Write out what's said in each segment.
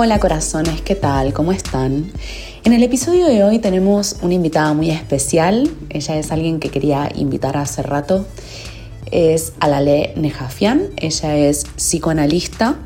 Hola corazones, ¿qué tal? ¿Cómo están? En el episodio de hoy tenemos una invitada muy especial. Ella es alguien que quería invitar hace rato. Es Alale Nejafian. Ella es psicoanalista.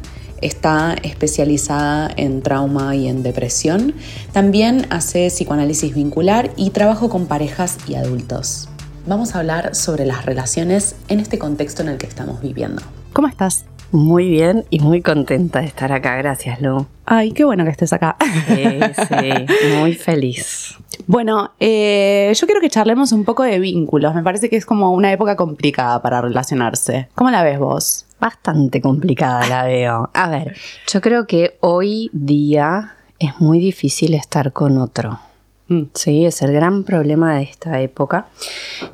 Está especializada en trauma y en depresión. También hace psicoanálisis vincular y trabajo con parejas y adultos. Vamos a hablar sobre las relaciones en este contexto en el que estamos viviendo. ¿Cómo estás? Muy bien y muy contenta de estar acá, gracias Lu. Ay, qué bueno que estés acá. Sí, sí, muy feliz. Bueno, eh, yo quiero que charlemos un poco de vínculos. Me parece que es como una época complicada para relacionarse. ¿Cómo la ves vos? Bastante complicada la veo. A ver, yo creo que hoy día es muy difícil estar con otro. Mm. Sí, es el gran problema de esta época.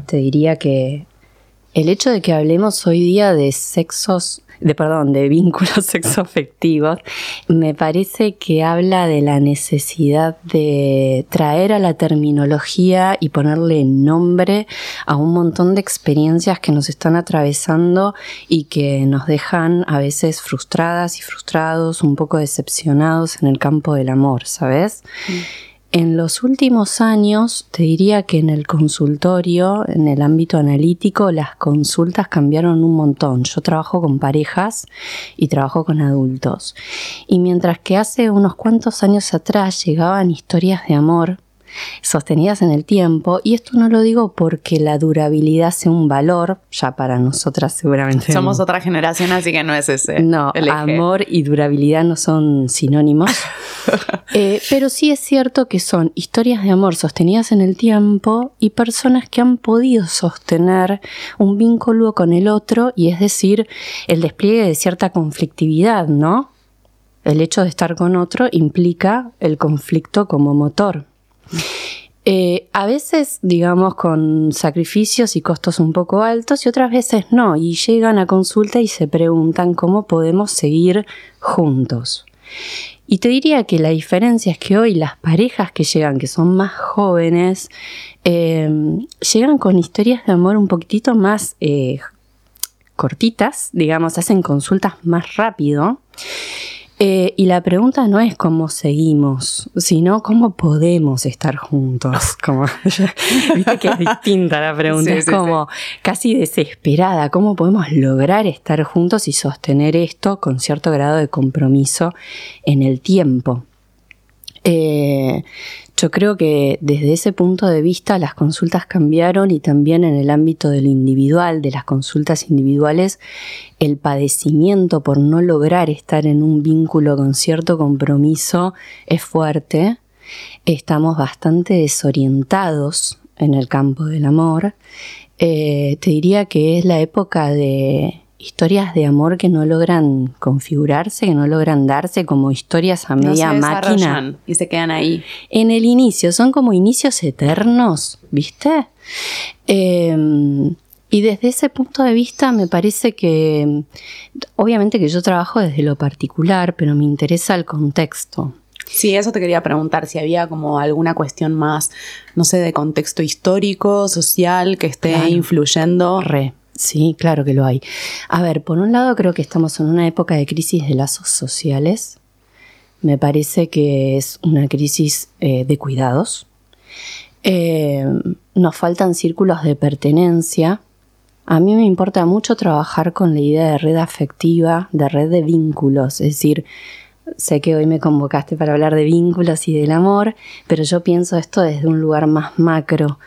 Te diría que el hecho de que hablemos hoy día de sexos de perdón, de vínculos sexoafectivos, me parece que habla de la necesidad de traer a la terminología y ponerle nombre a un montón de experiencias que nos están atravesando y que nos dejan a veces frustradas y frustrados, un poco decepcionados en el campo del amor, ¿sabes? Mm. En los últimos años, te diría que en el consultorio, en el ámbito analítico, las consultas cambiaron un montón. Yo trabajo con parejas y trabajo con adultos. Y mientras que hace unos cuantos años atrás llegaban historias de amor sostenidas en el tiempo. Y esto no lo digo porque la durabilidad sea un valor, ya para nosotras seguramente. Somos otra generación, así que no es ese. No, amor y durabilidad no son sinónimos. Eh, pero sí es cierto que son historias de amor sostenidas en el tiempo y personas que han podido sostener un vínculo con el otro y es decir, el despliegue de cierta conflictividad, ¿no? El hecho de estar con otro implica el conflicto como motor. Eh, a veces, digamos, con sacrificios y costos un poco altos y otras veces no, y llegan a consulta y se preguntan cómo podemos seguir juntos. Y te diría que la diferencia es que hoy las parejas que llegan, que son más jóvenes, eh, llegan con historias de amor un poquitito más eh, cortitas, digamos, hacen consultas más rápido. Eh, y la pregunta no es cómo seguimos, sino cómo podemos estar juntos. Como, Viste que es distinta la pregunta, es como casi desesperada. ¿Cómo podemos lograr estar juntos y sostener esto con cierto grado de compromiso en el tiempo? Eh, yo creo que desde ese punto de vista las consultas cambiaron y también en el ámbito de lo individual, de las consultas individuales, el padecimiento por no lograr estar en un vínculo con cierto compromiso es fuerte. Estamos bastante desorientados en el campo del amor. Eh, te diría que es la época de historias de amor que no logran configurarse, que no logran darse como historias a media máquina. Y se quedan ahí. En el inicio, son como inicios eternos, ¿viste? Em, y desde ese punto de vista me parece que, obviamente que yo trabajo desde lo particular, pero me interesa el contexto. Sí, eso te quería preguntar, si había como alguna cuestión más, no sé, de contexto histórico, social, que esté influyendo. Re. Sí, claro que lo hay. A ver, por un lado creo que estamos en una época de crisis de lazos sociales. Me parece que es una crisis eh, de cuidados. Eh, nos faltan círculos de pertenencia. A mí me importa mucho trabajar con la idea de red afectiva, de red de vínculos. Es decir, sé que hoy me convocaste para hablar de vínculos y del amor, pero yo pienso esto desde un lugar más macro.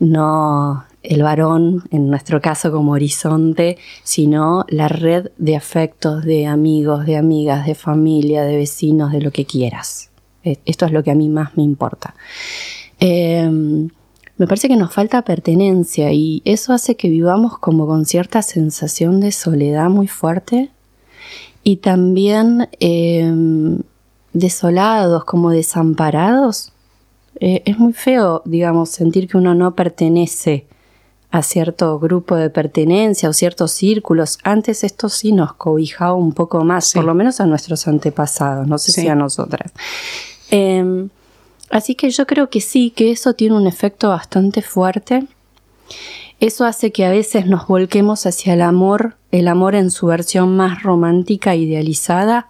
No, el varón, en nuestro caso como horizonte, sino la red de afectos, de amigos, de amigas, de familia, de vecinos, de lo que quieras. E, esto es lo que a mí más me importa. Em, me parece que nos falta pertenencia y eso hace que vivamos como con cierta sensación de soledad muy fuerte y también em, desolados, como desamparados. Eh, es muy feo, digamos, sentir que uno no pertenece a cierto grupo de pertenencia o ciertos círculos. Antes esto sí nos cobijaba un poco más, por lo menos a nuestros antepasados, no sé si a nosotras. Em, así que yo creo que sí, que eso tiene un efecto bastante fuerte. Eso hace que a veces nos volquemos hacia el amor, el amor en su versión más romántica, idealizada,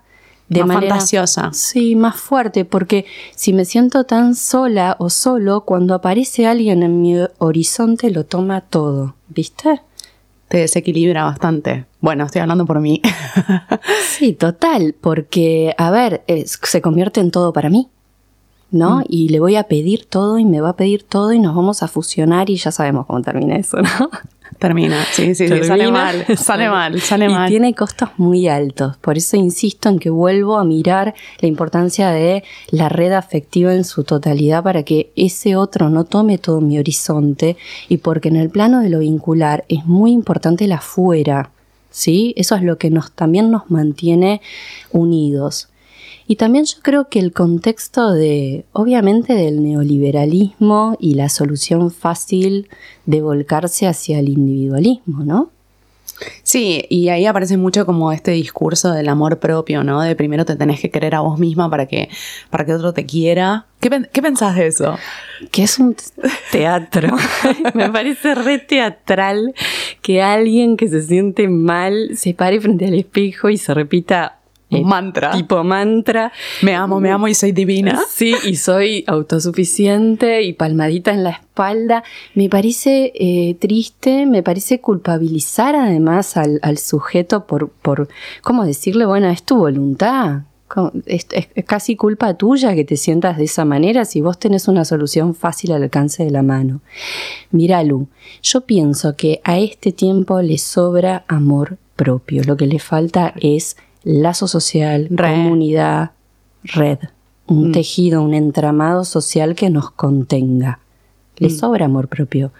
de más manera fantasiosa. Sí, más fuerte, porque si me siento tan sola o solo, cuando aparece alguien en mi horizonte lo toma todo, ¿viste? Te desequilibra bastante. Bueno, estoy hablando por mí. sí, total, porque, a ver, se convierte en todo para mí. ¿no? Mm. Y le voy a pedir todo y me va a pedir todo y nos vamos a fusionar y ya sabemos cómo termina eso, ¿no? Termina, sí, sí, sale mal, sale mal, sale mal. Y tiene costos muy altos, por eso insisto en que vuelvo a mirar la importancia de la red afectiva en su totalidad para que ese otro no tome todo mi horizonte y porque en el plano de lo vincular es muy importante la fuera, ¿sí? Eso es lo que nos, también nos mantiene unidos. Y también yo creo que el contexto de, obviamente, del neoliberalismo y la solución fácil de volcarse hacia el individualismo, ¿no? Sí, y ahí aparece mucho como este discurso del amor propio, ¿no? De primero te tenés que querer a vos misma para que, para que otro te quiera. ¿Qué, ¿Qué pensás de eso? Que es un teatro. Me parece re teatral que alguien que se siente mal se pare frente al espejo y se repita mantra. Tipo mantra. Me amo, me amo y soy divina. Sí, y soy autosuficiente y palmadita en la espalda. Me parece eh, triste, me parece culpabilizar además al, sujeto por, por, ¿cómo decirle? Bueno, es tu voluntad. Es, casi culpa tuya que te sientas de esa manera si vos tenés una solución fácil al alcance de la mano. Mira, Lu, yo pienso que a este tiempo le sobra amor propio. Lo que le falta es lazo social, comunidad, red, un mm. tejido, un entramado social que nos contenga. Le mm. sobra amor propio.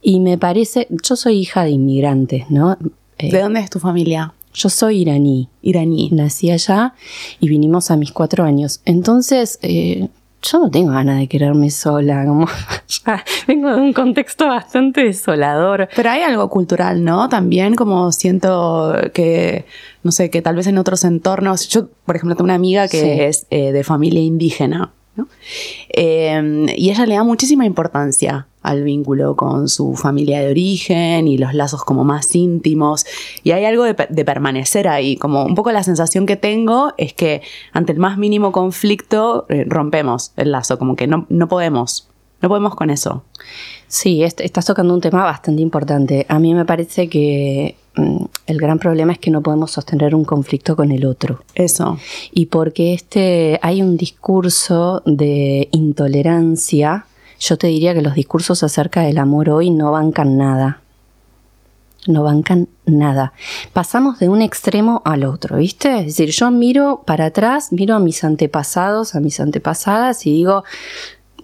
Y me parece, yo soy hija de inmigrantes, ¿no? Eh, ¿De dónde es tu familia? Yo soy iraní. Iraní. Nací allá y vinimos a mis cuatro años. Entonces, eh, yo no tengo ganas de quererme sola, como ya vengo de un contexto bastante desolador. Pero hay algo cultural, ¿no? También como siento que, no sé, que tal vez en otros entornos, yo por ejemplo tengo una amiga que es eh, de familia indígena Em, y ella le da muchísima importancia al vínculo con su familia de origen y los lazos como más íntimos. Y hay algo de, permanecer ahí, como un poco la sensación que tengo es que ante el más mínimo conflicto eh, rompemos el lazo, como que no, no podemos, no podemos con eso. Sí, estás tocando un tema bastante importante. A mí me parece que mm, el gran problema es que no podemos sostener un conflicto con el otro. Eso. Y porque este hay un discurso de intolerancia, yo te diría que los discursos acerca del amor hoy no bancan nada. No bancan nada. Pasamos de un extremo al otro, ¿viste? Es decir, yo miro para atrás, miro a mis antepasados, a mis antepasadas y digo,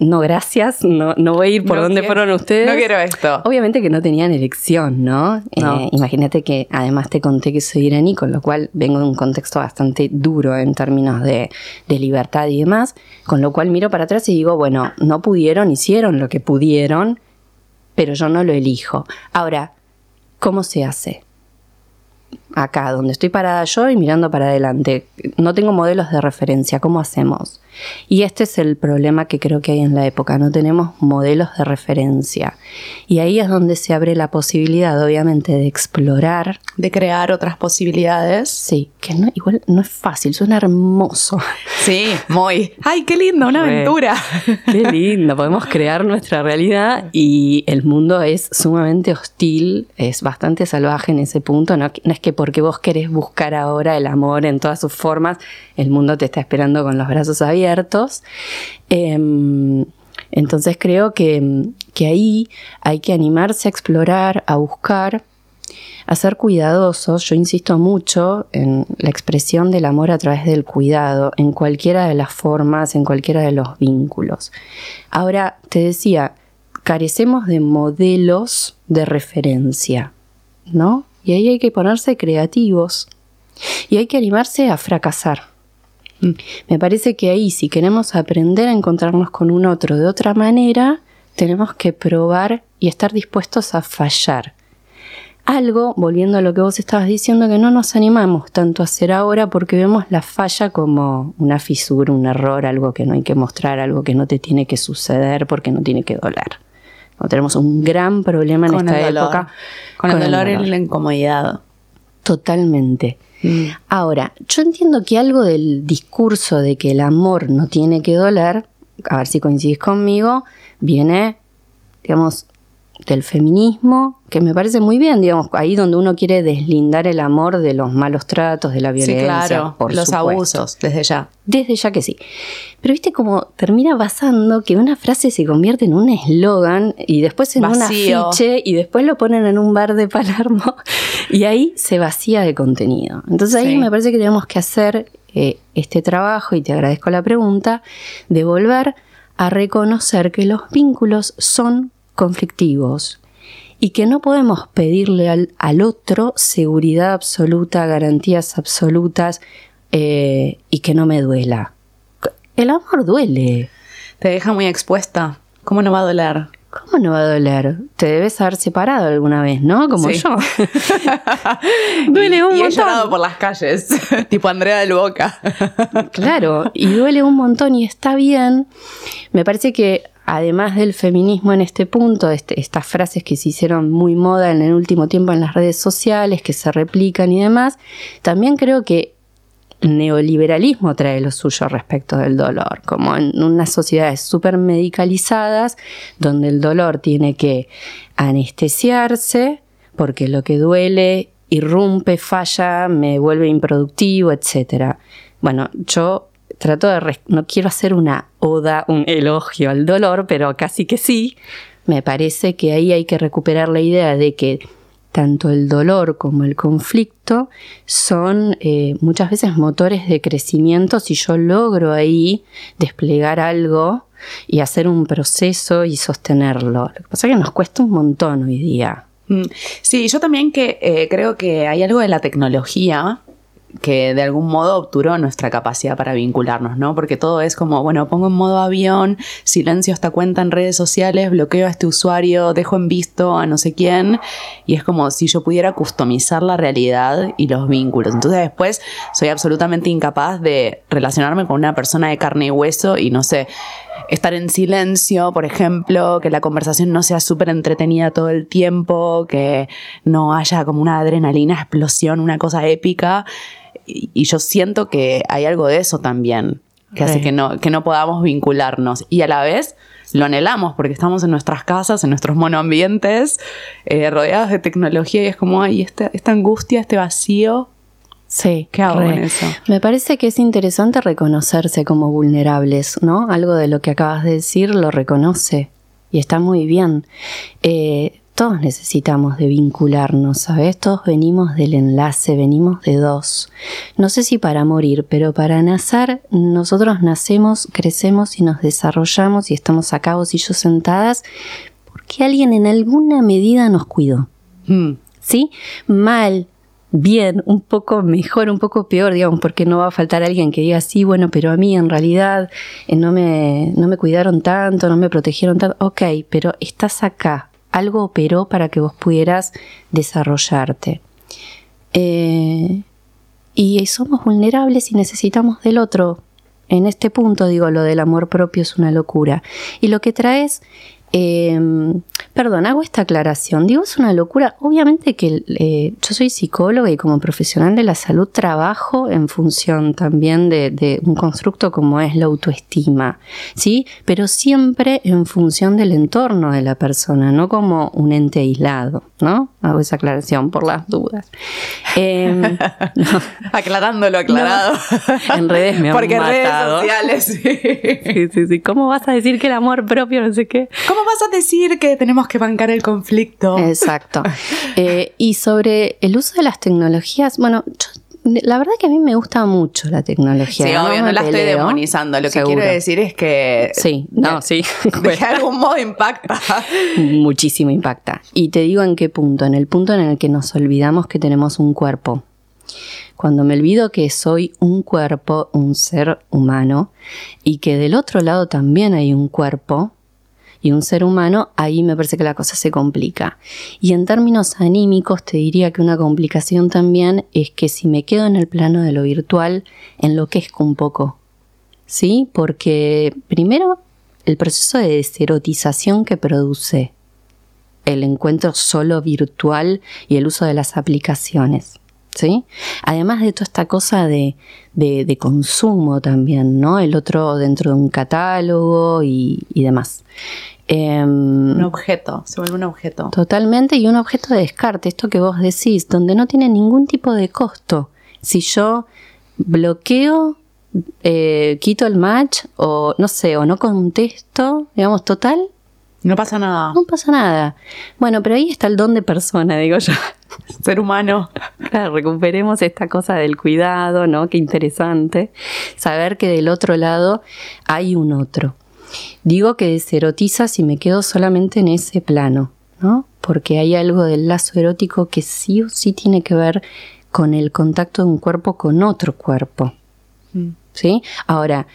no gracias, no, no voy a ir por donde fueron ustedes. No quiero esto. Obviamente que no tenían elección, ¿no? Eh, imagínate que además te conté que soy iraní, con lo cual vengo de un contexto bastante duro en términos de, de libertad y demás, con lo cual miro para atrás y digo, bueno, no pudieron, hicieron lo que pudieron, pero yo no lo elijo. Ahora, ¿cómo se hace? Acá, donde estoy parada yo y mirando para adelante. No tengo modelos de referencia, ¿cómo hacemos? Y este es el problema que creo que hay en la época, no tenemos modelos de referencia. Y ahí es donde se abre la posibilidad, obviamente, de explorar. De crear otras posibilidades. Sí, que no, igual no es fácil, suena hermoso. Sí, muy. ¡Ay, qué lindo! Una aventura. Qué lindo, podemos crear nuestra realidad y el mundo es sumamente hostil, es bastante salvaje en ese punto. No, no es que porque vos querés buscar ahora el amor en todas sus formas, el mundo te está esperando con los brazos abiertos. Em, entonces creo que, que ahí hay que animarse a explorar, a buscar a ser cuidadosos. Yo insisto mucho en la expresión del amor a través del cuidado, en cualquiera de las formas, en cualquiera de los vínculos. Ahora, te decía, carecemos de modelos de referencia, ¿no? Y ahí hay que ponerse creativos y hay que animarse a fracasar. Mm. Me parece que ahí si queremos aprender a encontrarnos con un otro de otra manera, tenemos que probar y estar dispuestos a fallar. Algo, volviendo a lo que vos estabas diciendo, que no nos animamos tanto a hacer ahora porque vemos la falla como una fisura, un error, algo que no hay que mostrar, algo que no te tiene que suceder porque no tiene que doler tenemos un gran problema en esta época. Con, el dolor y la incomodidad. Totalmente. Mm. Ahora, yo entiendo que algo del discurso de que el amor no tiene que doler, a ver si coincides conmigo, viene, digamos, del feminismo, que me parece muy bien, digamos, ahí donde uno quiere deslindar el amor de los malos tratos, de la violencia, sí, claro, por los abusos, desde ya. Desde ya que sí. Pero viste cómo termina pasando que una frase se convierte en un eslogan y después en un afiche y después lo ponen en un bar de Palermo y ahí se vacía de contenido. Entonces ahí me parece que tenemos que hacer eh, este trabajo, y te agradezco la pregunta, de volver a reconocer que los vínculos son conflictivos y que no podemos pedirle al, otro seguridad absoluta, garantías absolutas eh, y que no me duela. El amor duele. Te deja muy expuesta. ¿Cómo no va a doler? ¿Cómo no va a doler? Te debes haber separado alguna vez, ¿no? Como yo. duele un montón. he llorado por las calles, tipo Andrea del Boca. claro, y duele un montón y está bien. Me parece que además del feminismo en este punto, este, estas frases que se hicieron muy moda en el último tiempo en las redes sociales, que se replican y demás, también creo que neoliberalismo trae lo suyo respecto del dolor, como en unas sociedades súper medicalizadas, donde el dolor tiene que anestesiarse, porque lo que duele irrumpe, falla, me vuelve improductivo, etc. Bueno, yo trato de, no quiero hacer una oda, un elogio al dolor, pero casi que sí, me parece que ahí hay que recuperar la idea de que tanto el dolor como el conflicto son eh, muchas veces motores de crecimiento si yo logro ahí desplegar algo y hacer un proceso y sostenerlo. Lo que pasa es que nos cuesta un montón hoy día. Mm. Sí, yo también que eh, creo que hay algo de la tecnología que de algún modo obturó nuestra capacidad para vincularnos, ¿no? Porque todo es como, bueno, pongo en modo avión, silencio esta cuenta en redes sociales, bloqueo a este usuario, dejo en visto a no sé quién, y es como si yo pudiera customizar la realidad y los vínculos. Entonces después soy absolutamente incapaz de relacionarme con una persona de carne y hueso y no sé, estar en silencio, por ejemplo, que la conversación no sea súper entretenida todo el tiempo, que no haya como una adrenalina, explosión, una cosa épica y, yo siento que hay algo de eso también, que hace que no, que no podamos vincularnos. Y a la vez lo anhelamos porque estamos en nuestras casas, en nuestros monoambientes, eh, rodeados de tecnología y es como, ay, esta, esta angustia, este vacío. Sí, ¿qué hago con eso? Me parece que es interesante reconocerse como vulnerables, ¿no? Algo de lo que acabas de decir lo reconoce y está muy bien. Eh, todos necesitamos de vincularnos, ¿sabes? Todos venimos del enlace, venimos de dos. No sé si para morir, pero para nacer, nosotros nacemos, crecemos y nos desarrollamos y estamos acá vos y yo sentadas porque alguien en alguna medida nos cuidó. Hmm. ¿Sí? Mal, bien, un poco mejor, un poco peor, digamos, porque no va a faltar alguien que diga, sí, bueno, pero a mí en realidad eh, no, me, no me cuidaron tanto, no me protegieron tanto. Ok, pero estás acá, algo operó para que vos pudieras desarrollarte. Eh, y somos vulnerables y necesitamos del otro. En este punto, digo, lo del amor propio es una locura. Y lo que traes Em, perdón, hago esta aclaración. Digo, es una locura. Obviamente que eh, yo soy psicóloga y como profesional de la salud trabajo en función también de, un constructo como es la autoestima, ¿sí? Pero siempre en función del entorno de la persona, no como un ente aislado, ¿no? Hago esa aclaración por las dudas. Em, Aclarándolo, aclarado. en redes me han Porque en redes sociales, sí. sí. Sí, ¿Cómo vas a decir que el amor propio no sé qué? ¿Cómo vas a decir que tenemos que bancar el conflicto? Exacto. Eh, y sobre el uso de las tecnologías, bueno, la verdad que a mí me gusta mucho la tecnología. Sí, obvio, no, la estoy demonizando. Lo que quiero decir es que. Sí, no, sí. De algún modo impacta. Muchísimo impacta. Y te digo en qué punto. En el punto en el que nos olvidamos que tenemos un cuerpo. Cuando me olvido que soy un cuerpo, un ser humano, y que del otro lado también hay un cuerpo, y un ser humano, ahí me parece que la cosa se complica. Y en términos anímicos te diría que una complicación también es que si me quedo en el plano de lo virtual, enloquezco un poco. ¿Sí? Porque primero el proceso de deserotización que produce el encuentro solo virtual y el uso de las aplicaciones. ¿Sí? Además de toda esta cosa de, de, consumo también, ¿no? El otro dentro de un catálogo y, y demás. Em, un objeto, se vuelve un objeto. Totalmente, y un objeto de descarte, esto que vos decís, donde no tiene ningún tipo de costo. Si yo bloqueo, eh, quito el match, o no sé, o no contesto, digamos, total. No pasa nada. No pasa nada. Bueno, pero ahí está el don de persona, digo yo. Ser humano. Claro, recuperemos esta cosa del cuidado, ¿no? Qué interesante. Saber que del otro lado hay un otro. Digo que deserotiza si me quedo solamente en ese plano, ¿no? Porque hay algo del lazo erótico que sí o sí tiene que ver con el contacto de un cuerpo con otro cuerpo. Mm. ¿Sí? Ahora,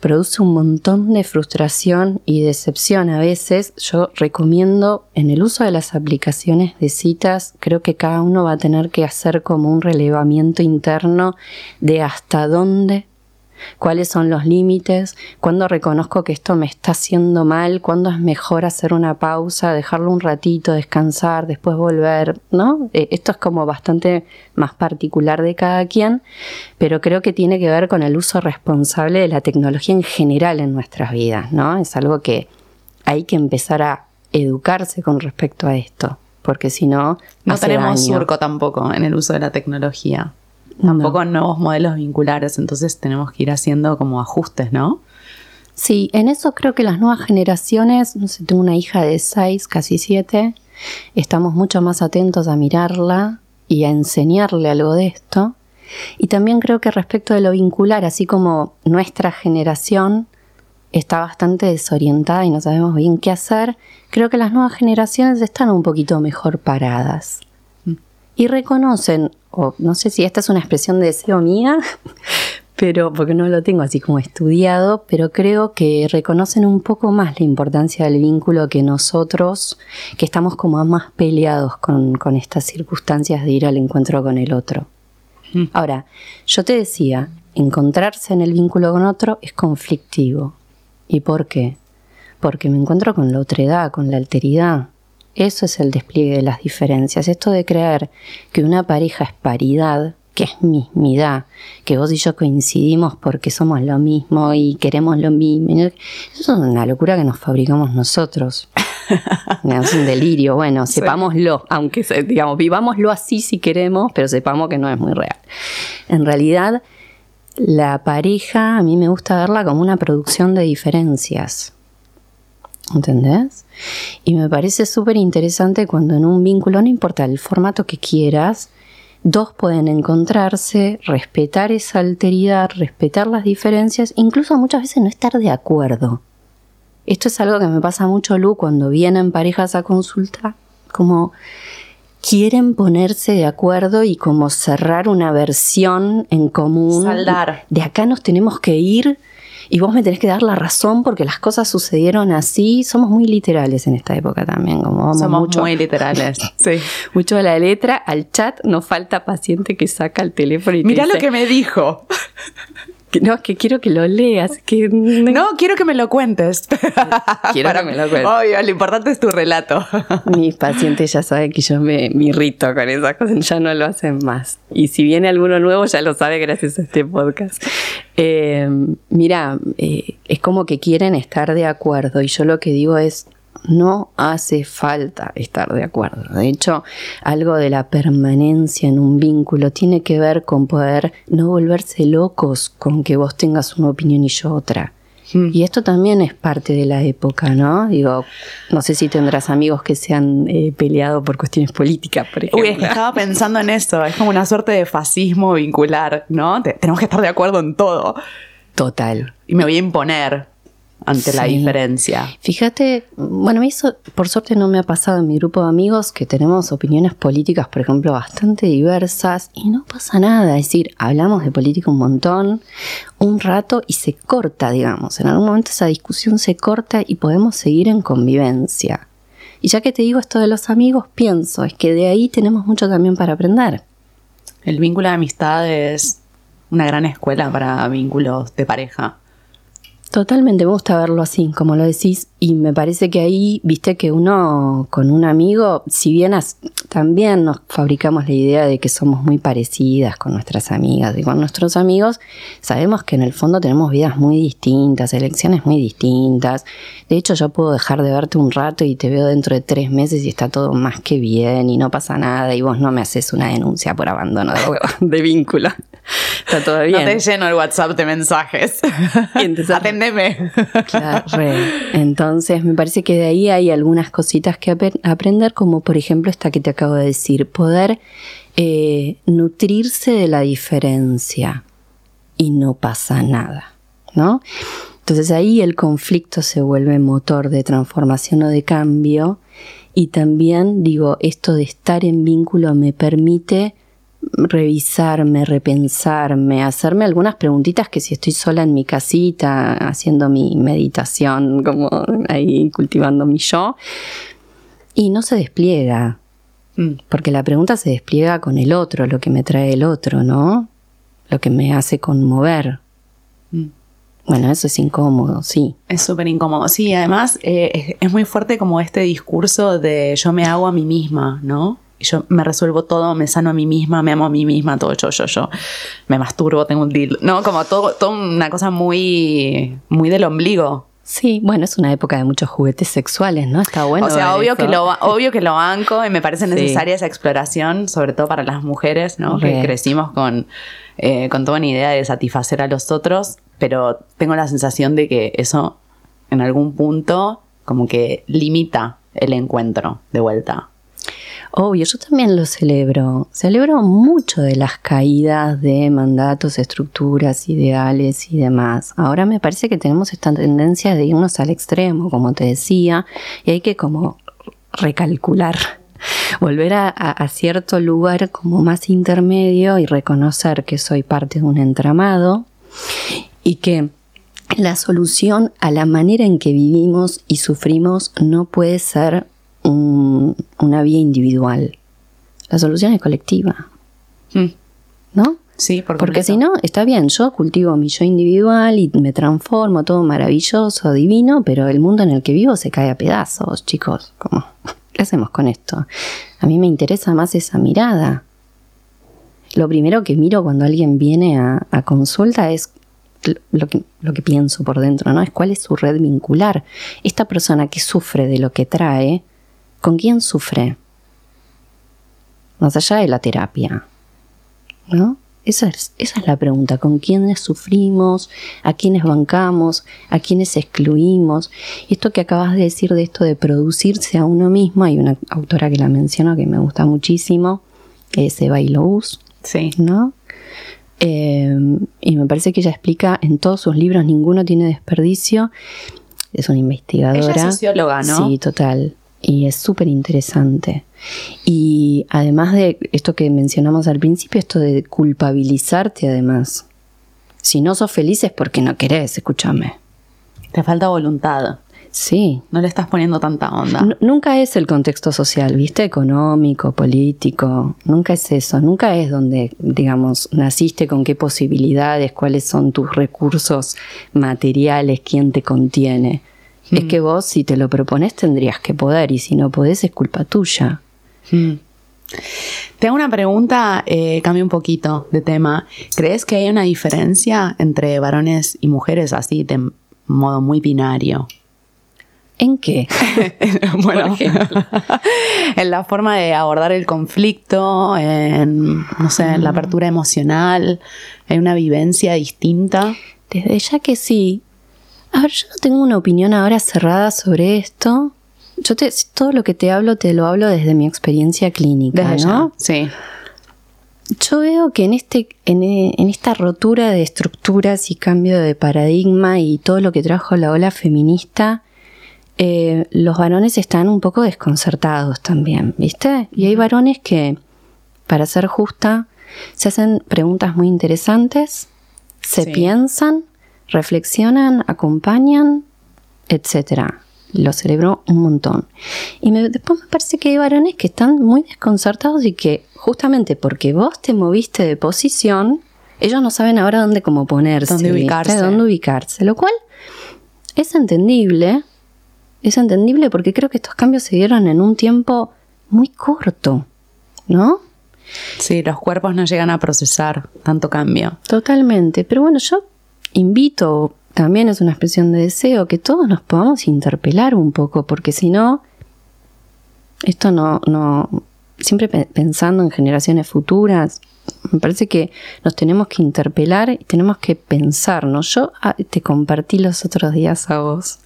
produce un montón de frustración y decepción a veces. Yo recomiendo en el uso de las aplicaciones de citas, creo que cada uno va a tener que hacer como un relevamiento interno de hasta dónde cuáles son los límites, cuándo reconozco que esto me está haciendo mal, cuándo es mejor hacer una pausa, dejarlo un ratito, descansar, después volver, ¿no? Eh, esto es como bastante más particular de cada quien, pero creo que tiene que ver con el uso responsable de la tecnología en general en nuestras vidas, ¿no? Es algo que hay que empezar a educarse con respecto a esto, porque si no... No tenemos surco tampoco en el uso de la tecnología tampoco nuevos modelos vinculares, entonces tenemos que ir haciendo como ajustes, ¿no? Sí, en eso creo que las nuevas generaciones, no sé, tengo una hija de 6, casi 7, estamos mucho más atentos a mirarla y a enseñarle algo de esto. Y también creo que respecto de lo vincular, así como nuestra generación está bastante desorientada y no sabemos bien qué hacer, creo que las nuevas generaciones están un poquito mejor paradas. Y reconocen o no sé si esta es una expresión de deseo mía, pero porque no lo tengo así como estudiado, pero creo que reconocen un poco más la importancia del vínculo que nosotros, que estamos como más peleados con, con estas circunstancias de ir al encuentro con el otro. Mm. Ahora, yo te decía, encontrarse en el vínculo con otro es conflictivo. ¿Y por qué? Porque me encuentro con la otredad, con la alteridad, eso es el despliegue de las diferencias. Esto de creer que una pareja es paridad, que es mismidad, que vos y yo coincidimos porque somos lo mismo y queremos lo mismo. Eso es una locura que nos fabricamos nosotros. es un delirio. Bueno, sepámoslo, aunque digamos, vivámoslo así si queremos, pero sepamos que no es muy real. En realidad, la pareja a mí me gusta verla como una producción de diferencias. ¿Entendés? Y me parece súper interesante cuando en un vínculo, no importa el formato que quieras, dos pueden encontrarse, respetar esa alteridad, respetar las diferencias, incluso muchas veces no estar de acuerdo. Esto es algo que me pasa mucho, Lu, cuando vienen parejas a consulta, como quieren ponerse de acuerdo y como cerrar una versión en común. Saldar. De acá nos tenemos que ir y vos me tenés que dar la razón porque las cosas sucedieron así. Somos muy literales en esta época también, como vamos Somos mucho, muy literales. sí. Mucho de la letra, al chat nos falta paciente que saca el teléfono y Mira lo que me dijo. No, es que quiero que lo leas. Que... No, quiero que me lo cuentes. Quiero que me lo cuentes. Obvio, lo importante es tu relato. Mis pacientes ya saben que yo me, me irrito con esas cosas, ya no lo hacen más. Y si viene alguno nuevo, ya lo sabe gracias a este podcast. Eh, mira, eh, es como que quieren estar de acuerdo y yo lo que digo es, no hace falta estar de acuerdo. De hecho, algo de la permanencia en un vínculo tiene que ver con poder no volverse locos con que vos tengas una opinión y yo otra. Hmm. Y esto también es parte de la época, ¿no? Digo, no sé si tendrás amigos que se han eh, peleado por cuestiones políticas, por ejemplo. Uy, es que estaba pensando en esto, es como una suerte de fascismo vincular, ¿no? tenemos que estar de acuerdo en todo. Total. Y me voy a imponer ante la diferencia. Fíjate, bueno, eso por suerte no me ha pasado en mi grupo de amigos que tenemos opiniones políticas, por ejemplo, bastante diversas y no pasa nada. Es decir, hablamos de política un montón, un rato y se corta, digamos. En algún momento esa discusión se corta y podemos seguir en convivencia. Y ya que te digo esto de los amigos, pienso, es que de ahí tenemos mucho también para aprender. El vínculo de amistad es una gran escuela para vínculos de pareja. Totalmente, me gusta verlo así, como lo decís, y me parece que ahí, viste que uno con un amigo, si bien también nos fabricamos la idea de que somos muy parecidas con nuestras amigas y con nuestros amigos, sabemos que en el fondo tenemos vidas muy distintas, elecciones muy distintas. De hecho, yo puedo dejar de verte un rato y te veo dentro de tres meses y está todo más que bien y no pasa nada y vos no me haces una denuncia por abandono de, de vínculo. Está todo bien. No te lleno el WhatsApp de mensajes. Claro, Entonces, me parece que de ahí hay algunas cositas que aprender, como por ejemplo esta que te acabo de decir, poder eh, nutrirse de la diferencia y no pasa nada, ¿no? Entonces ahí el conflicto se vuelve motor de transformación o de cambio y también digo, esto de estar en vínculo me permite revisarme, repensarme, hacerme algunas preguntitas que si estoy sola en mi casita haciendo mi meditación, como ahí cultivando mi yo, y no se despliega, mm. porque la pregunta se despliega con el otro, lo que me trae el otro, ¿no? Lo que me hace conmover. Mm. Bueno, eso es incómodo, sí. Es súper incómodo. Sí, además eh, es muy fuerte como este discurso de yo me hago a mí misma, ¿no? Yo me resuelvo todo, me sano a mí misma, me amo a mí misma, todo yo, yo, yo. Me masturbo, tengo un deal. No, como todo, todo una cosa muy, muy del ombligo. Sí, bueno, es una época de muchos juguetes sexuales, ¿no? Está bueno. O sea, obvio que, lo, obvio que lo banco y me parece necesaria esa exploración, sobre todo para las mujeres, ¿no? Que crecimos con, eh, con toda una idea de satisfacer a los otros, pero tengo la sensación de que eso en algún punto como que limita el encuentro de vuelta. Obvio, yo también lo celebro. Celebro mucho de las caídas de mandatos, estructuras, ideales y demás. Ahora me parece que tenemos esta tendencia de irnos al extremo, como te decía, y hay que como recalcular volver a, cierto lugar como más intermedio y reconocer que soy parte de un entramado y que la solución a la manera en que vivimos y sufrimos no puede ser una vía individual. La solución es colectiva. Hmm. ¿No? Sí, porque si no, está bien, yo cultivo mi yo individual y me transformo, todo maravilloso, divino, pero el mundo en el que vivo se cae a pedazos, chicos. ¿Cómo? ¿Qué hacemos con esto? A mí me interesa más esa mirada. Lo primero que miro cuando alguien viene a, a consulta es lo que, lo que pienso por dentro, ¿no? Es cuál es su red vincular. Esta persona que sufre de lo que trae, ¿Con quién sufre? Más allá de la terapia. ¿No? Esa es, esa es la pregunta, ¿con quiénes sufrimos? ¿A quiénes bancamos? ¿A quiénes excluimos? Y esto que acabas de decir de esto de producirse a uno mismo, hay una autora que la menciona que me gusta muchísimo, que es Eva Ilous, sí. ¿no? Eh, y me parece que ella explica en todos sus libros, ninguno tiene desperdicio, es una investigadora. Ella es socióloga, ¿no? Sí, total y es súper interesante. Y además de esto que mencionamos al principio, esto de culpabilizarte además. Si no sos feliz es porque no querés, escúchame. Te falta voluntad. Sí. No le estás poniendo tanta onda. nunca es el contexto social, ¿viste? Económico, político. Nunca es eso. Nunca es donde, digamos, naciste con qué posibilidades, cuáles son tus recursos materiales, quién te contiene. Es que vos, si te lo propones, tendrías que poder, y si no podés, es culpa tuya. Mm. Te hago una pregunta, eh, cambio un poquito de tema. ¿Crees que hay una diferencia entre varones y mujeres así, de modo muy binario? ¿En qué? bueno, en la forma de abordar el conflicto, en, no sé, en la mm. apertura emocional, en una vivencia distinta. Desde ya que sí, a ver, yo no tengo una opinión ahora cerrada sobre esto. Yo te, todo lo que te hablo, te lo hablo desde mi experiencia clínica, ¿no? sí. Yo veo que en, este, en, esta rotura de estructuras y cambio de paradigma y todo lo que trajo la ola feminista, eh, los varones están un poco desconcertados también, ¿viste? Y hay varones que, para ser justa, se hacen preguntas muy interesantes, se piensan reflexionan, acompañan, etc. Lo celebro un montón. Y después me parece que hay varones que están muy desconcertados y que justamente porque vos te moviste de posición, ellos no saben ahora dónde como ponerse, dónde ubicarse. Dónde ubicarse, lo cual es entendible, es entendible porque creo que estos cambios se dieron en un tiempo muy corto, ¿no? Sí, los cuerpos no llegan a procesar tanto cambio. Totalmente, pero bueno, yo invito, también es una expresión de deseo, que todos nos podamos interpelar un poco, porque si no, esto no, no, siempre pensando en generaciones futuras, me parece que nos tenemos que interpelar y tenemos que pensarnos. Yo ah, te compartí los otros días a vos.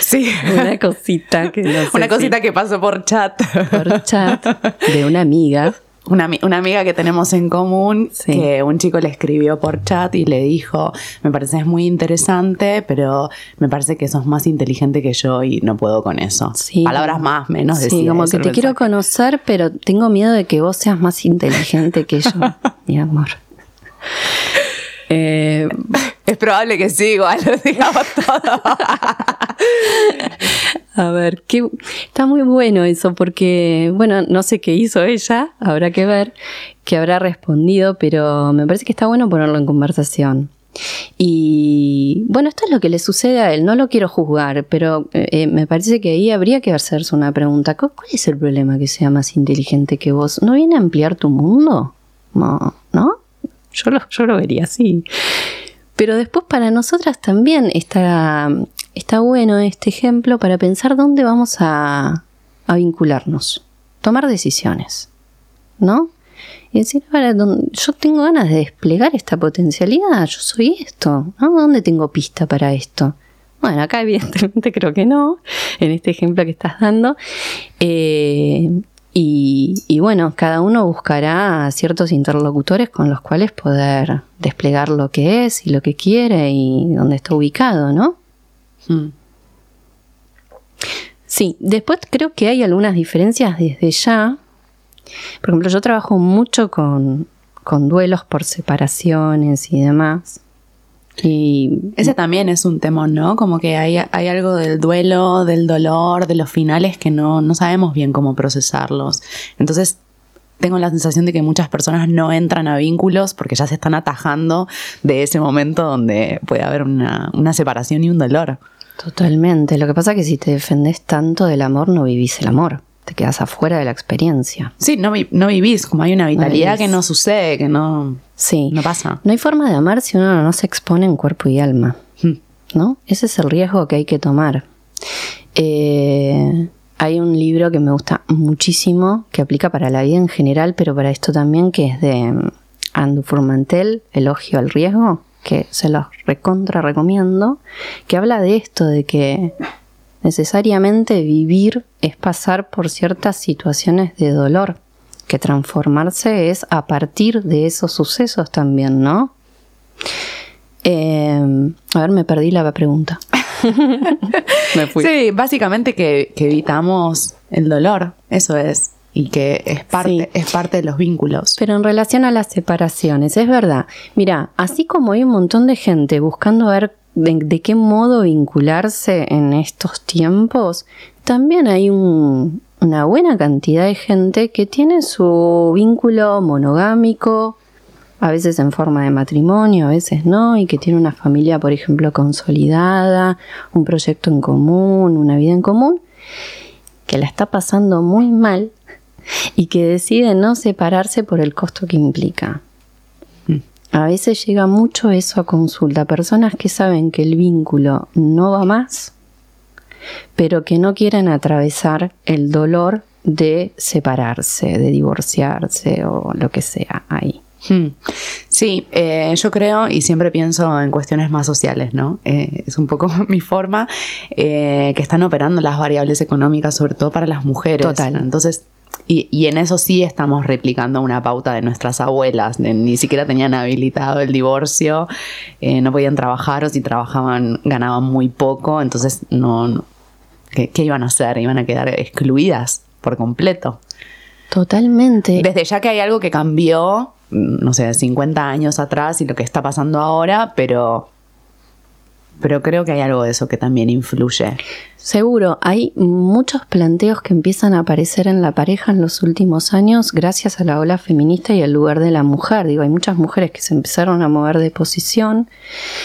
Sí. Una cosita que no Una cosita que pasó por chat. Por chat de una amiga una, amiga que tenemos en común, que un chico le escribió por chat y le dijo, me parece muy interesante, pero me parece que sos más inteligente que yo y no puedo con eso. Palabras más, menos. Sí, como que te quiero conocer, pero tengo miedo de que vos seas más inteligente que yo, mi amor. Eh, es probable que sí, igual digamos todo. A ver, qué, está muy bueno eso porque, bueno, no sé qué hizo ella, habrá que ver qué habrá respondido, pero me parece que está bueno ponerlo en conversación. Y bueno, esto es lo que le sucede a él, no lo quiero juzgar, pero eh, me parece que ahí habría que hacerse una pregunta. ¿Cuál es el problema que sea más inteligente que vos? ¿No viene a ampliar tu mundo? No, ¿no? Yo lo, yo lo vería así. Pero después para nosotras también está, está bueno este ejemplo para pensar dónde vamos a, a vincularnos, tomar decisiones, ¿no? Y decir, yo tengo ganas de desplegar esta potencialidad, yo soy esto, ¿no? ¿Dónde tengo pista para esto? Bueno, acá evidentemente creo que no, en este ejemplo que estás dando. Eh, y, bueno, cada uno buscará ciertos interlocutores con los cuales poder desplegar lo que es y lo que quiere y dónde está ubicado, ¿no? Hmm. Sí, después creo que hay algunas diferencias desde ya. Por ejemplo, yo trabajo mucho con, con duelos por separaciones y demás. Y ese también es un tema, ¿no? Como que hay, hay, algo del duelo, del dolor, de los finales que no, no sabemos bien cómo procesarlos. Entonces, tengo la sensación de que muchas personas no entran a vínculos porque ya se están atajando de ese momento donde puede haber una, una separación y un dolor. Totalmente. Lo que pasa es que si te defendes tanto del amor, no vivís el amor te quedas afuera de la experiencia. Sí, no, no vivís, como hay una vitalidad que no sucede, que no, sí. no pasa. No hay forma de amar si uno no se expone en cuerpo y alma. Hmm. ¿No? Ese es el riesgo que hay que tomar. Eh, hay un libro que me gusta muchísimo, que aplica para la vida en general, pero para esto también, que es de mm, Andu Furmantel, Elogio al Riesgo, que se los recontra recomiendo, que habla de esto, de que Necesariamente vivir es pasar por ciertas situaciones de dolor, que transformarse es a partir de esos sucesos también, ¿no? Em, a ver, me perdí la pregunta. me fui. Sí, básicamente que, evitamos el dolor, eso es y que es parte, es parte de los vínculos. Pero en relación a las separaciones, es verdad. Mira, así como hay un montón de gente buscando ver de, qué modo vincularse en estos tiempos, también hay una buena cantidad de gente que tiene su vínculo monogámico, a veces en forma de matrimonio, a veces no, y que tiene una familia, por ejemplo, consolidada, un proyecto en común, una vida en común, que la está pasando muy mal y que decide no separarse por el costo que implica. A veces llega mucho eso a consulta, personas que saben que el vínculo no va más, pero que no quieren atravesar el dolor de separarse, de divorciarse o lo que sea ahí. Hmm. Sí, eh, yo creo y siempre pienso en cuestiones más sociales, ¿no? Eh, es un poco mi forma eh, que están operando las variables económicas, sobre todo para las mujeres. Total. Entonces, y, en eso sí estamos replicando una pauta de nuestras abuelas, ni siquiera tenían habilitado el divorcio, eh, no podían trabajar o si trabajaban ganaban muy poco, entonces no, ¿qué, iban a hacer? Iban a quedar excluidas por completo. Totalmente. Desde ya que hay algo que cambió, no sé, 50 años atrás y lo que está pasando ahora, pero pero creo que hay algo de eso que también influye. Seguro, hay muchos planteos que empiezan a aparecer en la pareja en los últimos años gracias a la ola feminista y al lugar de la mujer. Digo, hay muchas mujeres que se empezaron a mover de posición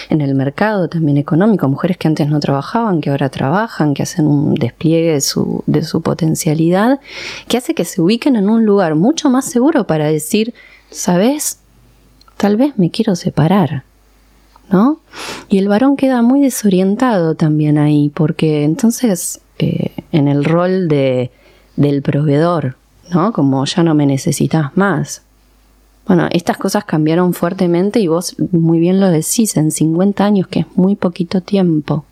en el mercado también económico, mujeres que antes no trabajaban, que ahora trabajan, que hacen un despliegue de su, de su potencialidad, que hace que se ubiquen en un lugar mucho más seguro para decir, ¿sabes? Tal vez me quiero separar ¿no? Y el varón queda muy desorientado también ahí, porque entonces eh, en el rol de, del proveedor, ¿no? Como ya no me necesitas más. Bueno, estas cosas cambiaron fuertemente y vos muy bien lo decís, en 50 años, que es muy poquito tiempo.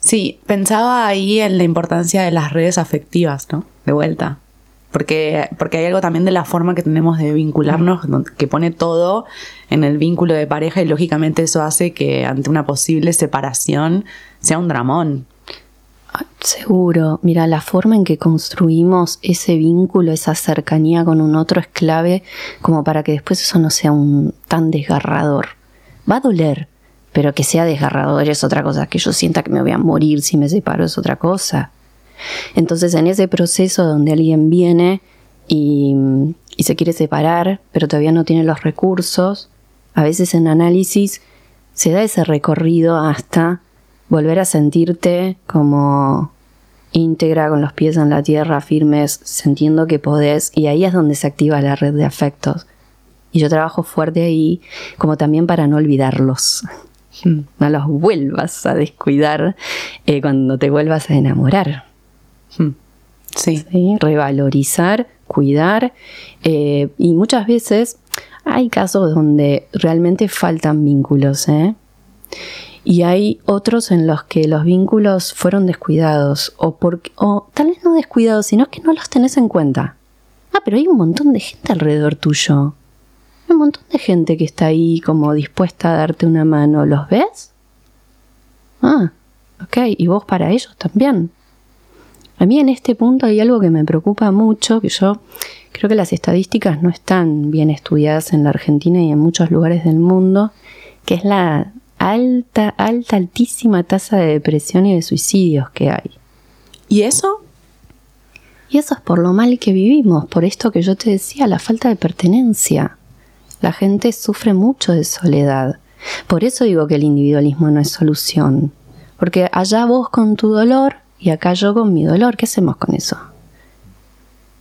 Sí, pensaba ahí en la importancia de las redes afectivas, ¿no? De vuelta porque, porque hay algo también de la forma que tenemos de vincularnos, que pone todo en el vínculo de pareja y lógicamente eso hace que ante una posible separación sea un dramón. Seguro, mira, la forma en que construimos ese vínculo, esa cercanía con un otro es clave como para que después eso no sea un tan desgarrador. Va a doler, pero que sea desgarrador es otra cosa, que yo sienta que me voy a morir si me separo es otra cosa. Entonces en ese proceso donde alguien viene y, se quiere separar, pero todavía no tiene los recursos, a veces en análisis se da ese recorrido hasta volver a sentirte como íntegra, con los pies en la tierra, firmes, sintiendo que podés, y ahí es donde se activa la red de afectos. Y yo trabajo fuerte ahí, como también para no olvidarlos. Hmm. No los vuelvas a descuidar eh, cuando te vuelvas a enamorar. Hmm. Sí. Revalorizar, cuidar. Eh, y muchas veces hay casos donde realmente faltan vínculos, ¿eh? Y hay otros en los que los vínculos fueron descuidados, o, o tal vez no descuidados, sino que no los tenés en cuenta. Ah, pero hay un montón de gente alrededor tuyo. Un montón de gente que está ahí como dispuesta a darte una mano. ¿Los ves? Ah, ok. Y vos para ellos también. A mí en este punto hay algo que me preocupa mucho, que yo creo que las estadísticas no están bien estudiadas en la Argentina y en muchos lugares del mundo, que es la alta, alta, altísima tasa de depresión y de suicidios que hay. ¿Y eso? Y eso es por lo mal que vivimos, por esto que yo te decía, la falta de pertenencia. La gente sufre mucho de soledad. Por eso digo que el individualismo no es solución. Porque allá vos con tu dolor y acá yo con mi dolor, ¿qué hacemos con eso?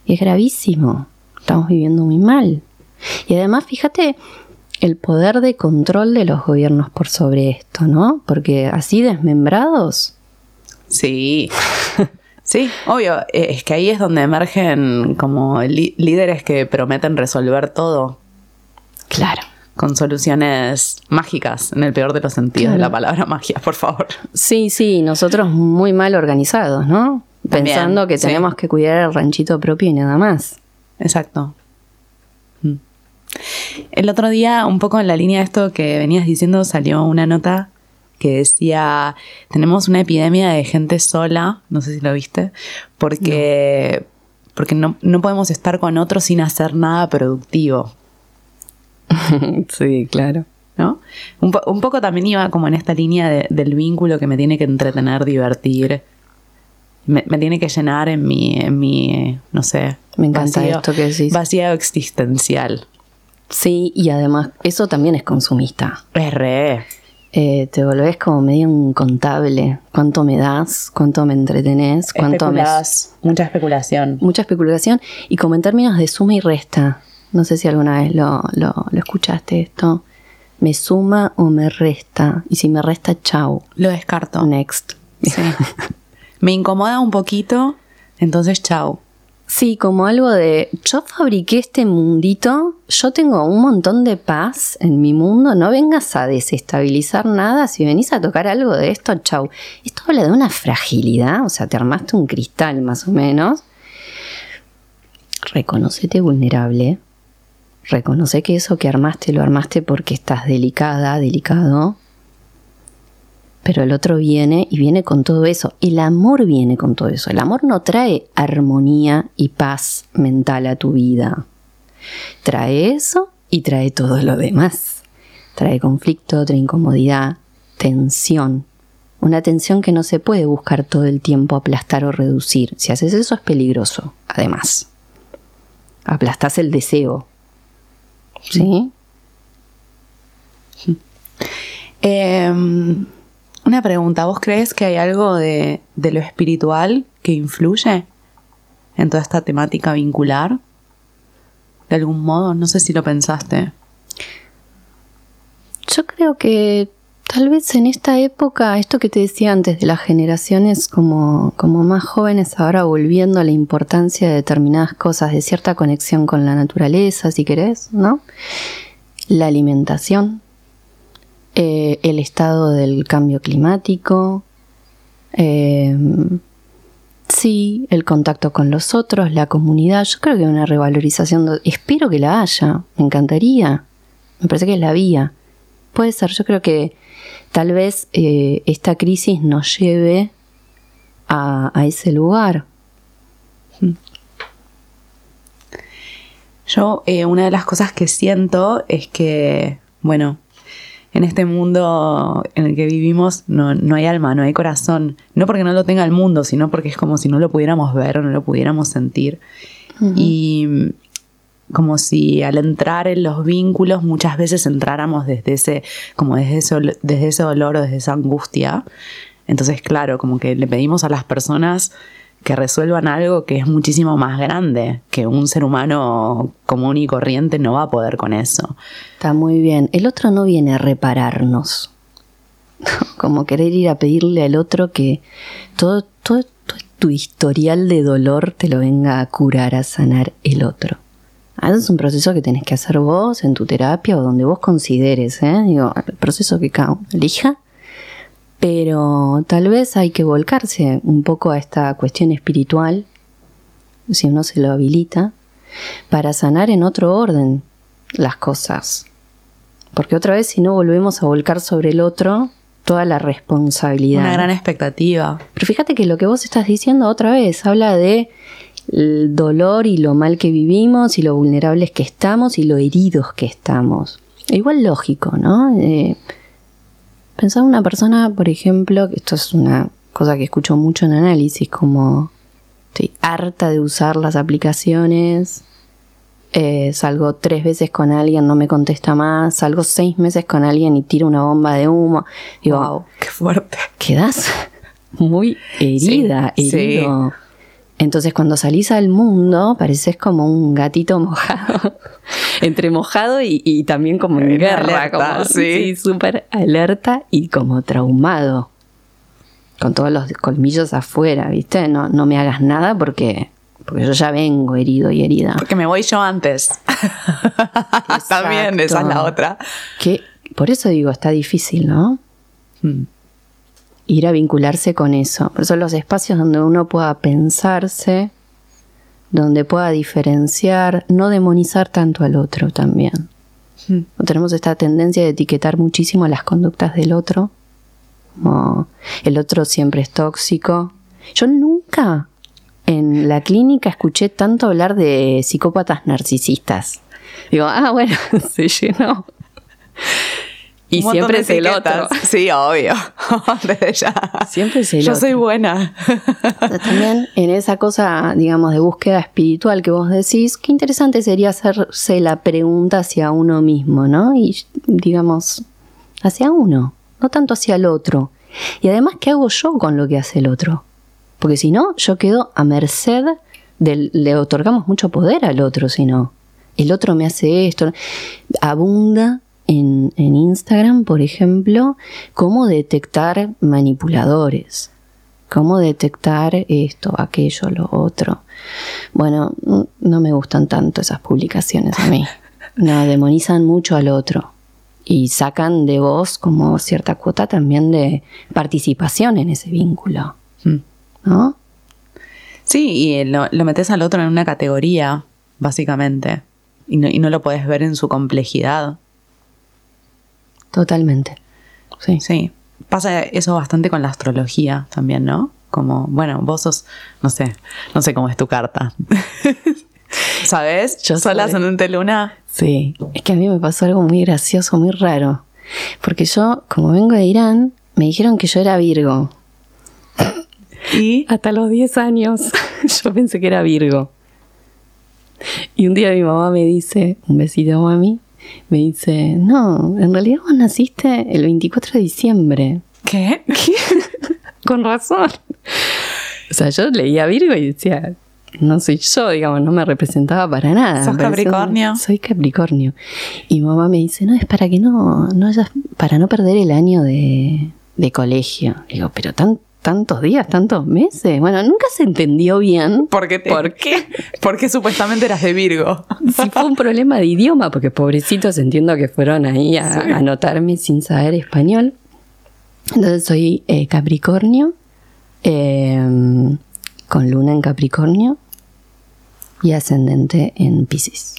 Y es gravísimo, estamos viviendo muy mal. Y además, fíjate el poder de control de los gobiernos por sobre esto, ¿no? Porque así desmembrados. Sí. Sí, obvio, eh, es que ahí es donde emergen como líderes que prometen resolver todo. Claro con soluciones mágicas, en el peor de los sentidos de la palabra magia, por favor. Sí, sí, nosotros muy mal organizados, ¿no? Pensando que tenemos que cuidar el ranchito propio y nada más. Exacto. Mm. El otro día, un poco en la línea de esto que venías diciendo, salió una nota que decía, tenemos una epidemia de gente sola, no sé si lo viste, porque, porque no, no podemos estar con otros sin hacer nada productivo. sí, claro. ¿No? Un, poco también iba como en esta línea del vínculo que me tiene que entretener, divertir. Me, tiene que llenar en mi, en mi no sé. Me encanta vacío, esto que decís. Vacío existencial. Sí, y además eso también es consumista. Es re. Eh, te volvés como medio un contable. ¿Cuánto me das? ¿Cuánto me entretenés? ¿Cuánto me... Mucha especulación. Mucha especulación. Y como en términos de suma y resta. No sé si alguna vez lo, escuchaste esto. ¿Me suma o me resta? Y si me resta, chau. Lo descarto. Next. me incomoda un poquito, entonces chau. Sí, como algo de yo fabriqué este mundito, yo tengo un montón de paz en mi mundo, no vengas a desestabilizar nada, si venís a tocar algo de esto, chau. Esto habla de una fragilidad, o sea, te armaste un cristal más o menos. Reconocete vulnerable, Reconoce que eso que armaste lo armaste porque estás delicada, delicado. Pero el otro viene y viene con todo eso. El amor viene con todo eso. El amor no trae armonía y paz mental a tu vida. Trae eso y trae todo lo demás. trae conflicto, trae incomodidad, tensión. Una tensión que no se puede buscar todo el tiempo aplastar o reducir. Si haces eso es peligroso, además. Aplastas el deseo. ¿Sí? Em, una pregunta, ¿vos crees que hay algo de, de lo espiritual que influye en toda esta temática vincular? De algún modo, no sé si lo pensaste. Yo creo que tal vez en esta época, esto que te decía antes de las generaciones como, como más jóvenes, ahora volviendo a la importancia de determinadas cosas, de cierta conexión con la naturaleza, si querés, ¿no? La alimentación, eh, el estado del cambio climático, eh, sí, el contacto con los otros, la comunidad. Yo creo que una revalorización, espero que la haya, me encantaría, me parece que es la vía. Puede ser, yo creo que tal vez eh, esta crisis nos lleve a, a ese lugar. Yo, una de las cosas que siento es que, bueno, en este mundo en el que vivimos no, hay alma, no hay corazón. No porque no lo tenga el mundo, sino porque es como si no lo pudiéramos ver o no lo pudiéramos sentir. Y como si al entrar en los vínculos muchas veces entráramos desde ese, como desde ese, desde ese dolor o desde esa angustia. Entonces, claro, como que le pedimos a las personas que resuelvan algo que es muchísimo más grande, que un ser humano común y corriente no va a poder con eso. Está muy bien. El otro no viene a repararnos. Como querer ir a pedirle al otro que todo, todo, tu historial de dolor te lo venga a curar, a sanar el otro. Ah, es un proceso que tenés que hacer vos en tu terapia o donde vos consideres, ¿eh? Digo, el proceso que cada uno elija pero tal vez hay que volcarse un poco a esta cuestión espiritual, si uno se lo habilita, para sanar en otro orden las cosas. Porque otra vez si no volvemos a volcar sobre el otro toda la responsabilidad. Una gran expectativa. Pero fíjate que lo que vos estás diciendo otra vez habla de el dolor y lo mal que vivimos y lo vulnerables que estamos y lo heridos que estamos. Igual lógico, ¿no? Eh, Pensaba una persona, por ejemplo, que esto es una cosa que escucho mucho en análisis, como estoy harta de usar las aplicaciones, eh, salgo tres veces con alguien, no me contesta más, salgo seis meses con alguien y tiro una bomba de humo. Digo, wow, qué fuerte. Quedas muy herida, herido. Entonces cuando salís al mundo pareces como un gatito mojado, entre mojado y, también como en guerra, como sí, súper alerta y como traumado, con todos los colmillos afuera, ¿viste? No, no me hagas nada porque, porque yo ya vengo herido y herida. Porque me voy yo antes. también, esa es la otra. Que, por eso digo, está difícil, ¿no? Hmm ir a vincularse con eso. Por eso los espacios donde uno pueda pensarse, donde pueda diferenciar, no demonizar tanto al otro también. Hmm. Tenemos esta tendencia de etiquetar muchísimo las conductas del otro. el otro siempre es tóxico. Yo nunca en la clínica escuché tanto hablar de psicópatas narcisistas. Digo, ah, bueno, se llenó. Y siempre es el otro. Sí, obvio. Desde ya. Siempre es el Yo soy buena. También en esa cosa, digamos, de búsqueda espiritual que vos decís, qué interesante sería hacerse la pregunta hacia uno mismo, ¿no? Y, digamos, hacia uno, no tanto hacia el otro. Y además, ¿qué hago yo con lo que hace el otro? Porque si no, yo quedo a merced del. Le otorgamos mucho poder al otro, si no. El otro me hace esto. Abunda en, Instagram, por ejemplo, cómo detectar manipuladores, cómo detectar esto, aquello, lo otro. Bueno, no me gustan tanto esas publicaciones a mí. No, demonizan mucho al otro y sacan de vos como cierta cuota también de participación en ese vínculo. Hmm. ¿No? Sí, y lo, metes al otro en una categoría, básicamente, y no, y no lo puedes ver en su complejidad. Totalmente. Sí. Sí. Pasa eso bastante con la astrología también, ¿no? Como, bueno, vos sos, no sé, no sé cómo es tu carta. ¿Sabes? Yo soy. ascendente luna. Sí, es que a mí me pasó algo muy gracioso, muy raro. Porque yo, como vengo de Irán, me dijeron que yo era Virgo. Y Hasta los 10 años yo pensé que era Virgo. Y un día mi mamá me dice, un besito mami, me dice, no, en realidad vos naciste el 24 de diciembre. ¿qué? Con razón. O sea, yo leía Virgo y decía, no soy yo, digamos, no me representaba para nada. ¿Sos Capricornio? Soy Capricornio. Y mamá me dice, no, es para que no, no hayas, para no perder el año de, de colegio. Digo, pero tan, tantos días, tantos meses. Bueno, nunca se entendió bien. ¿Por qué? te- ¿Por qué? Porque supuestamente eras de Virgo. Si fue un problema de idioma, porque pobrecitos entiendo que fueron ahí a, a anotarme sin saber español. Entonces soy eh, Capricornio, eh, con luna en Capricornio y ascendente en Pisces.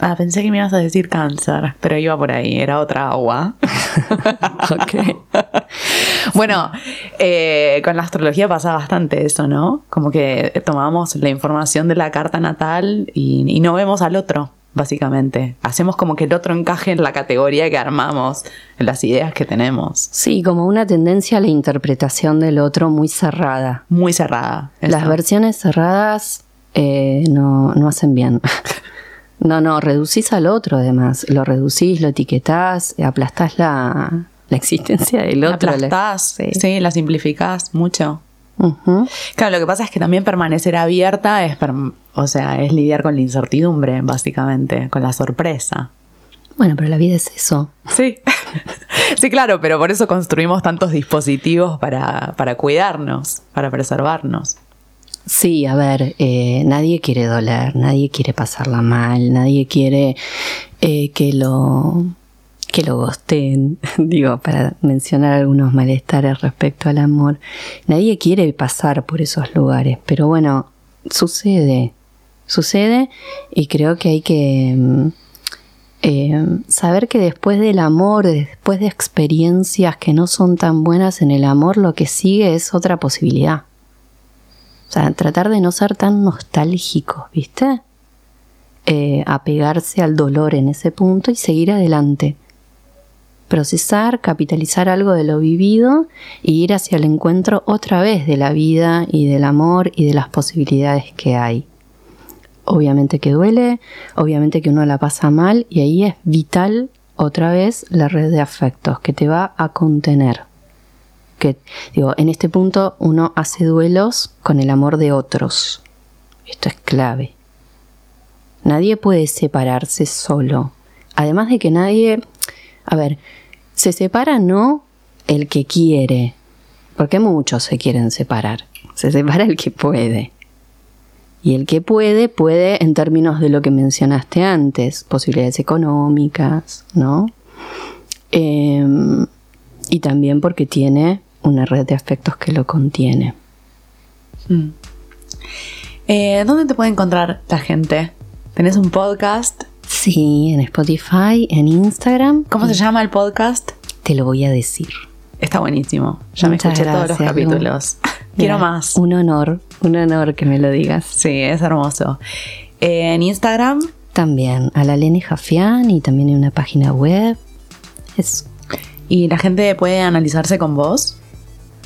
Ah, pensé que me ibas a decir cáncer, pero iba por ahí, era otra agua. Ok. Bueno, eh, con la astrología pasa bastante eso, ¿no? Como que tomamos la información de la carta natal y, y no vemos al otro, básicamente. Hacemos como que el otro encaje en la categoría que armamos, en las ideas que tenemos. Sí, como una tendencia a la interpretación del otro muy cerrada. Muy cerrada. Las versiones cerradas eh, no, no hacen bien. No, no, reducís al otro además. Lo reducís, lo etiquetás, aplastás la, la existencia del La otro. aplastás, Sí. sí, la simplificás mucho. Claro, lo que pasa es que también permanecer abierta es, perm- o sea, es lidiar con la incertidumbre, básicamente, con la sorpresa. Bueno, pero la vida es eso. Sí. sí, claro, pero por eso construimos tantos dispositivos para, para cuidarnos, para preservarnos. Sí, a ver, eh, nadie quiere doler, nadie quiere pasarla mal, nadie quiere eh, que lo que lo gosten, digo, para mencionar algunos malestares respecto al amor. Nadie quiere pasar por esos lugares, pero bueno, sucede, sucede y creo que hay que mm, eh, saber que después del amor, después de experiencias que no son tan buenas en el amor, lo que sigue es otra posibilidad. O sea, tratar de no ser tan nostálgicos, ¿viste? Eh, apegarse al dolor en ese punto y seguir adelante. Procesar, capitalizar algo de lo vivido y ir hacia el encuentro otra vez de la vida y del amor y de las posibilidades que hay. Obviamente que duele, obviamente que uno la pasa mal y ahí es vital otra vez la red de afectos que te va a contener que digo, en este punto uno hace duelos con el amor de otros. Esto es clave. Nadie puede separarse solo. Además de que nadie, a ver, se separa no el que quiere, porque muchos se quieren separar. Se separa el que puede. Y el que puede, puede en términos de lo que mencionaste antes, posibilidades económicas, ¿no? Em, y también porque tiene una red de afectos que lo contiene. Mm. Eh, ¿Dónde te puede encontrar la gente? ¿Tenés un podcast? Sí, en Spotify, en Instagram. ¿Cómo se llama el podcast? Te lo voy a decir. Está buenísimo. Ya Muchas me escuché todos los gracias, Lu. capítulos. Quiero Mira, más. Un honor, un honor que me lo digas. Sí, es hermoso. Eh, en Instagram, También a la Lene Jafián y también en una página web. Eso. ¿y la gente puede analizarse con vos?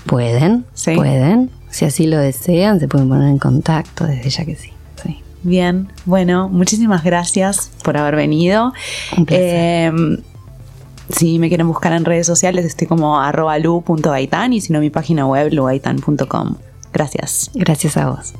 Pueden, Sí. pueden. Si así lo desean, se pueden poner en contacto desde ya que sí. Bien, bueno, muchísimas gracias por haber venido. Un placer. Eh, si me quieren buscar en redes sociales, estoy como arroba y si no, mi página web lugaitán.com. Gracias. Gracias a vos.